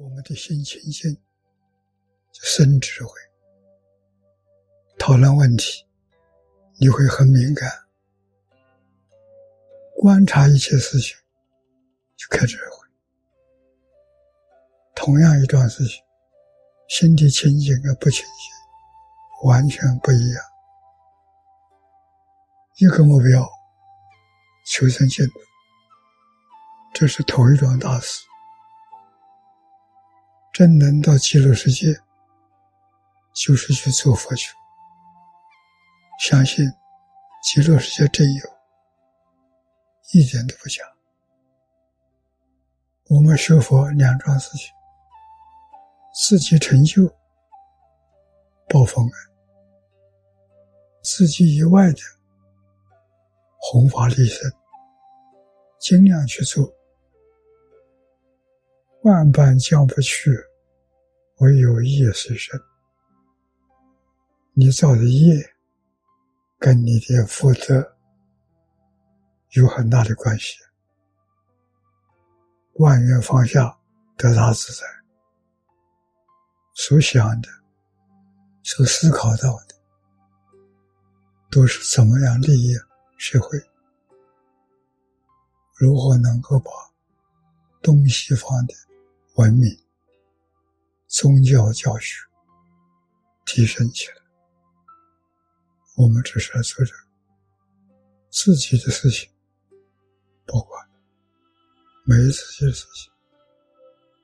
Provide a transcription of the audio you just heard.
我们的心清净，就生智慧。讨论问题，你会很敏感，观察一切事情，就开智慧。同样一桩事情，心地清净和不清净，完全不一样。一个目标，求生净土，这是头一桩大事。真能到极乐世界，就是去做佛去。相信极乐世界真有，一点都不假。我们学佛两桩事情。自己成就，报佛恩；自己以外的弘法利生，尽量去做。万般将不去，唯有业随身。你造的业，跟你的福德有很大的关系。万缘放下，得大自在。所想的、所思考到的，都是怎么样利益社会？如何能够把东西方的文明、宗教教学提升起来？我们只是做着自己的事情，不管没自己的事情。